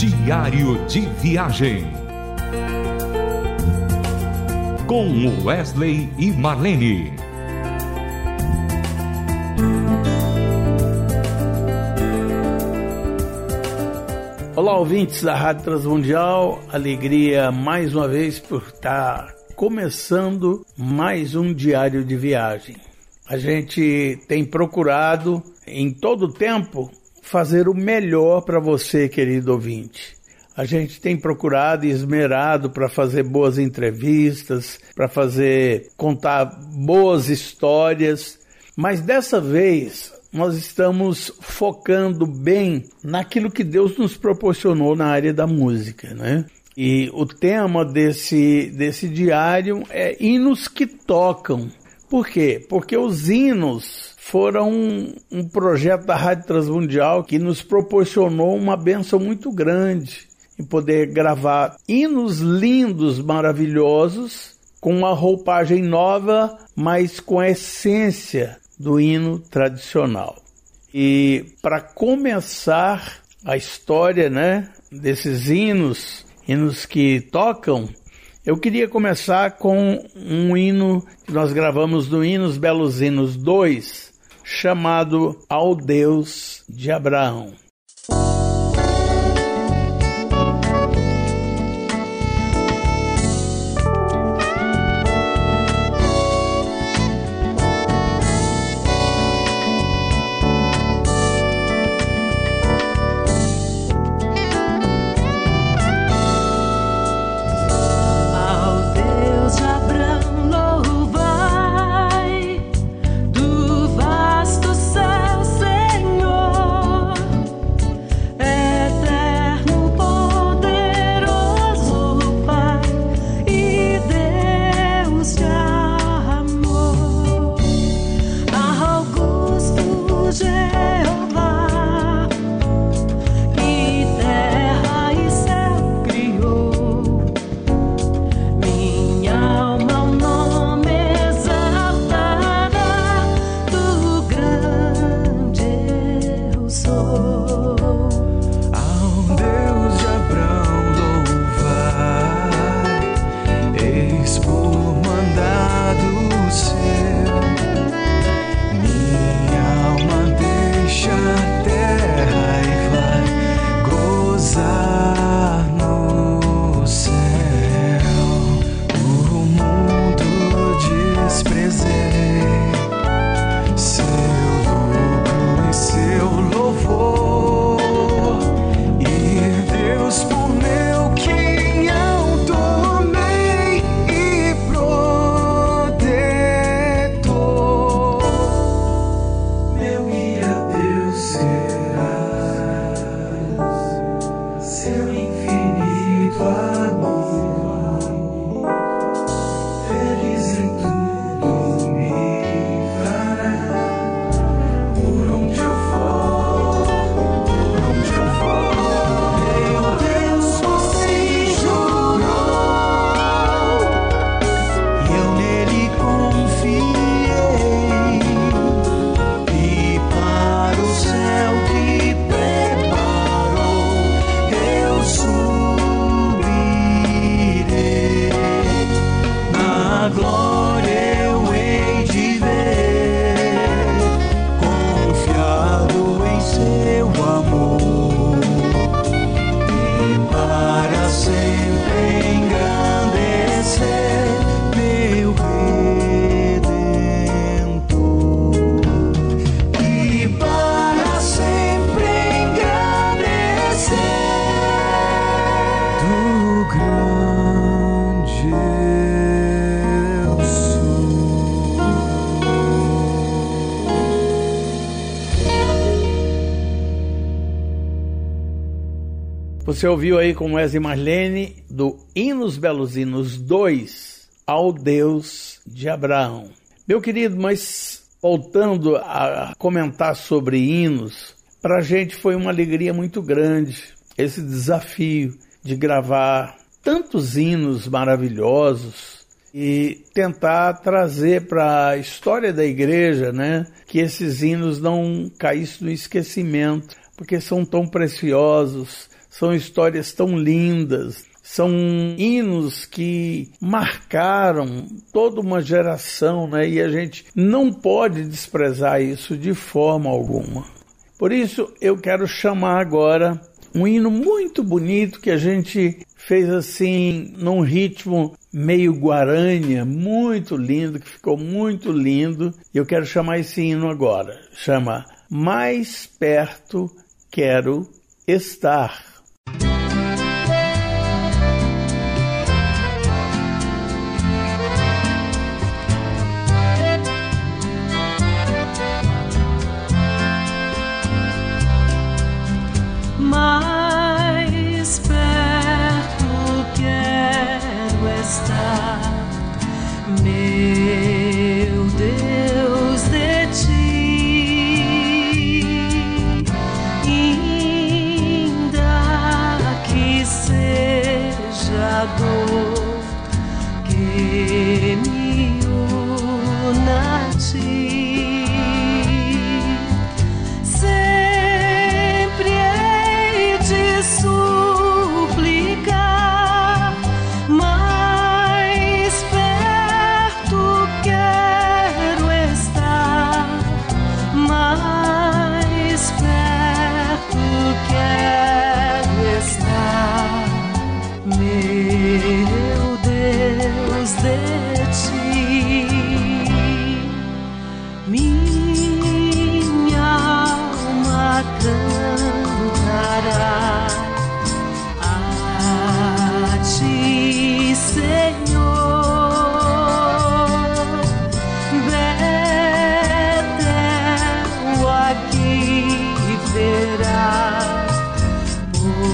Diário de Viagem. Com Wesley e Marlene. Olá, ouvintes da Rádio Transmundial. Alegria mais uma vez por estar começando mais um diário de viagem. A gente tem procurado em todo o tempo fazer o melhor para você, querido ouvinte. A gente tem procurado e esmerado para fazer boas entrevistas, para fazer contar boas histórias, mas dessa vez nós estamos focando bem naquilo que Deus nos proporcionou na área da música, né? E o tema desse, desse diário é hinos que tocam. Por quê? Porque os hinos foram um, um projeto da Rádio Transmundial que nos proporcionou uma benção muito grande em poder gravar hinos lindos, maravilhosos, com uma roupagem nova, mas com a essência do hino tradicional. E para começar a história, né, desses hinos, hinos que tocam, eu queria começar com um hino que nós gravamos no Hinos Belos Hinos 2, chamado Ao Deus de Abraão. Você ouviu aí com Wesley Marlene do Hinos Belos Hinos 2 ao Deus de Abraão. Meu querido, mas voltando a comentar sobre hinos, para a gente foi uma alegria muito grande esse desafio de gravar tantos hinos maravilhosos e tentar trazer para a história da igreja, né, que esses hinos não caíssem no esquecimento, porque são tão preciosos, são histórias tão lindas, são hinos que marcaram toda uma geração, né? E a gente não pode desprezar isso de forma alguma. Por isso eu quero chamar agora um hino muito bonito que a gente fez assim num ritmo meio guaranha, muito lindo, que ficou muito lindo. E eu quero chamar esse hino agora. Chama Mais perto quero estar.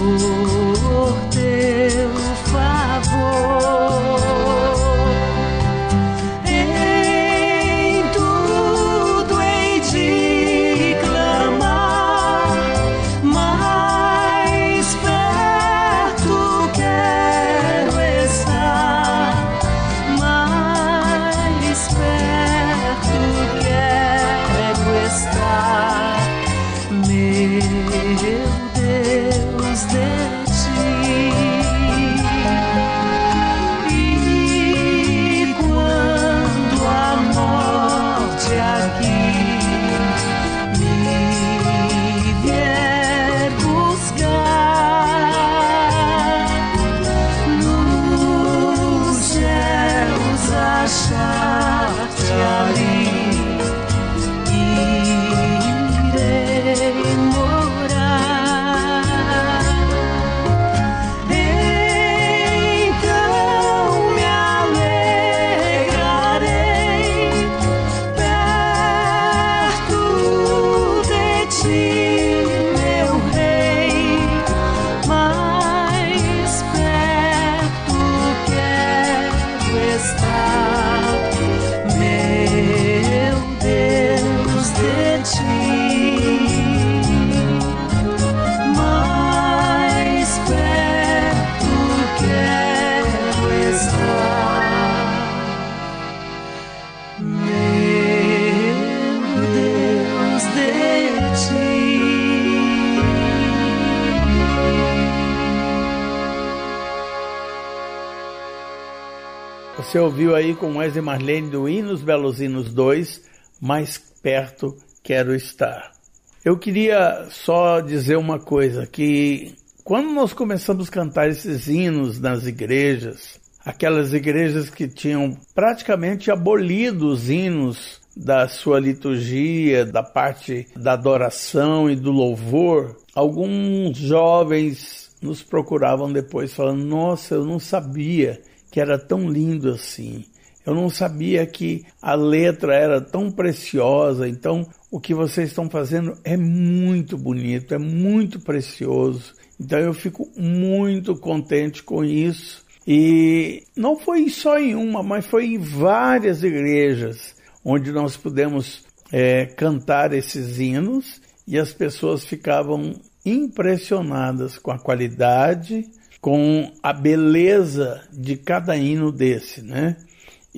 呜 Você ouviu aí com Wesley Marlene do Hinos Belos Hinos 2, Mais Perto Quero Estar. Eu queria só dizer uma coisa, que quando nós começamos a cantar esses hinos nas igrejas, aquelas igrejas que tinham praticamente abolido os hinos da sua liturgia, da parte da adoração e do louvor, alguns jovens nos procuravam depois falando: Nossa, eu não sabia que era tão lindo assim. Eu não sabia que a letra era tão preciosa. Então, o que vocês estão fazendo é muito bonito, é muito precioso. Então, eu fico muito contente com isso. E não foi só em uma, mas foi em várias igrejas onde nós pudemos é, cantar esses hinos e as pessoas ficavam impressionadas com a qualidade com a beleza de cada hino desse, né?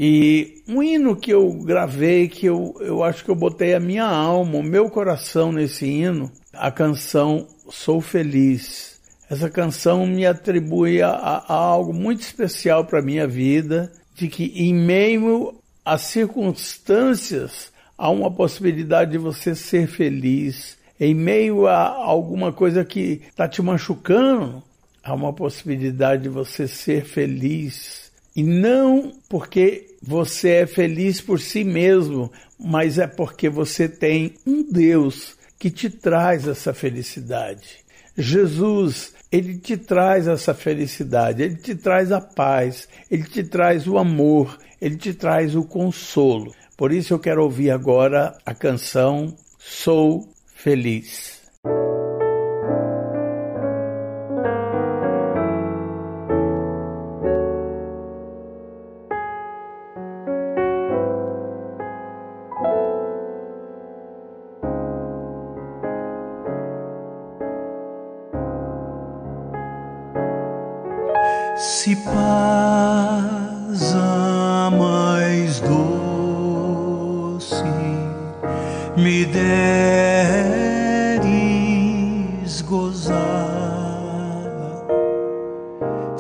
E um hino que eu gravei, que eu, eu acho que eu botei a minha alma, o meu coração nesse hino, a canção Sou Feliz. Essa canção me atribui a, a algo muito especial para a minha vida, de que em meio às circunstâncias há uma possibilidade de você ser feliz. Em meio a alguma coisa que está te machucando, há uma possibilidade de você ser feliz. E não porque você é feliz por si mesmo, mas é porque você tem um Deus que te traz essa felicidade. Jesus, ele te traz essa felicidade, ele te traz a paz, ele te traz o amor, ele te traz o consolo. Por isso eu quero ouvir agora a canção Sou Feliz.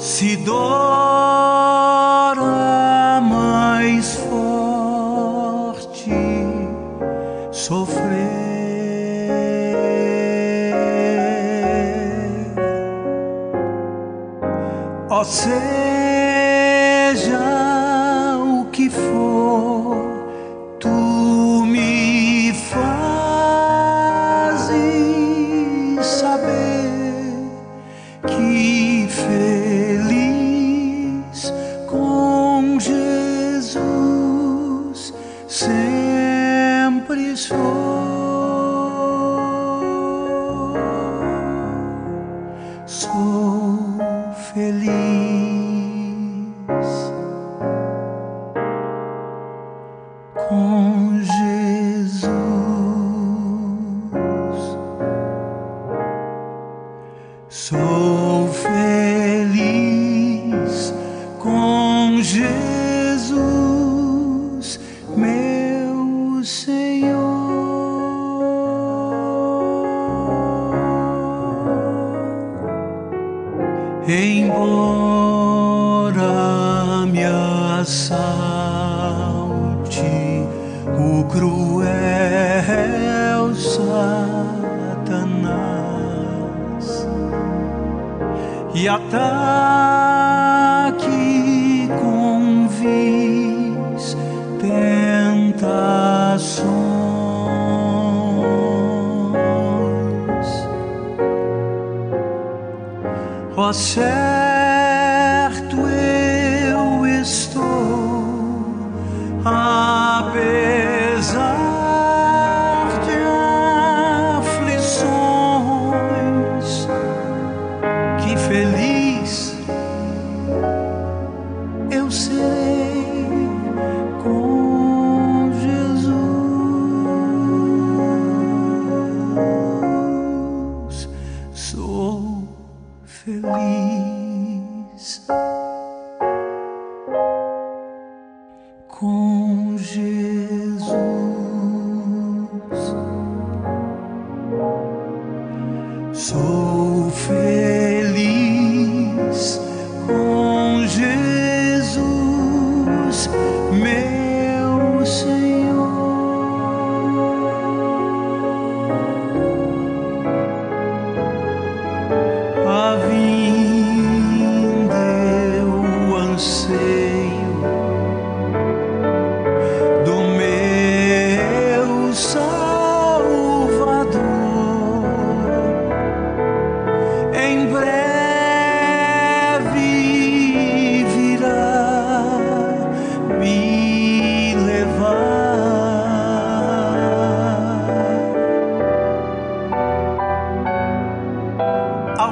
Se dor a mais forte sofrer. Ó seja Jesus, meu Senhor. Embora me assalte o cruel Satanás e ataque Ó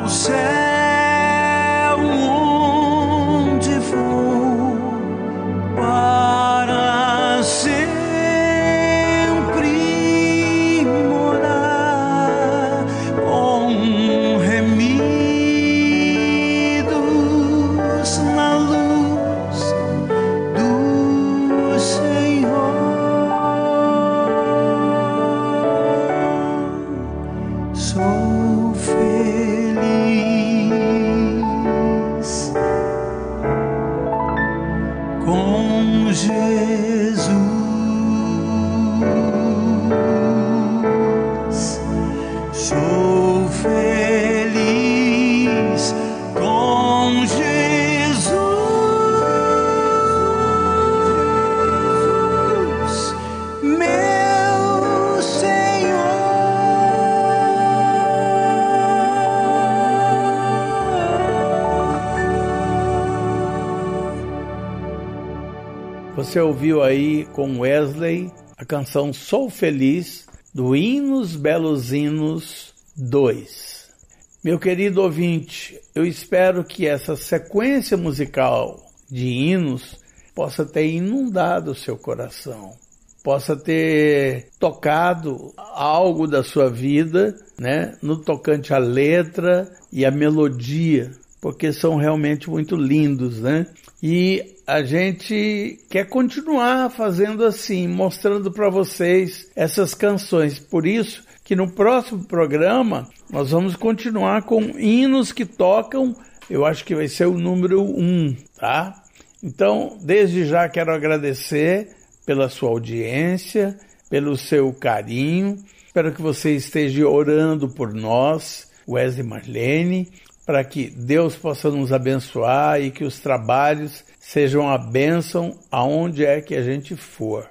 sad. Você ouviu aí com Wesley a canção Sou Feliz do Hinos Belos Hinos 2. Meu querido ouvinte, eu espero que essa sequência musical de hinos possa ter inundado o seu coração, possa ter tocado algo da sua vida, né, no tocante à letra e à melodia, porque são realmente muito lindos, né? E a gente quer continuar fazendo assim, mostrando para vocês essas canções. Por isso que no próximo programa nós vamos continuar com hinos que tocam, eu acho que vai ser o número um, tá? Então, desde já quero agradecer pela sua audiência, pelo seu carinho. Espero que você esteja orando por nós, Wesley Marlene, para que Deus possa nos abençoar e que os trabalhos sejam a bênção aonde é que a gente for.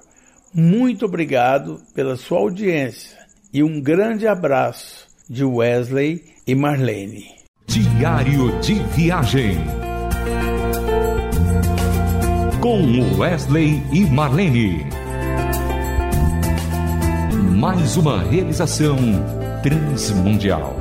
Muito obrigado pela sua audiência e um grande abraço de Wesley e Marlene. Diário de Viagem com Wesley e Marlene. Mais uma realização transmundial.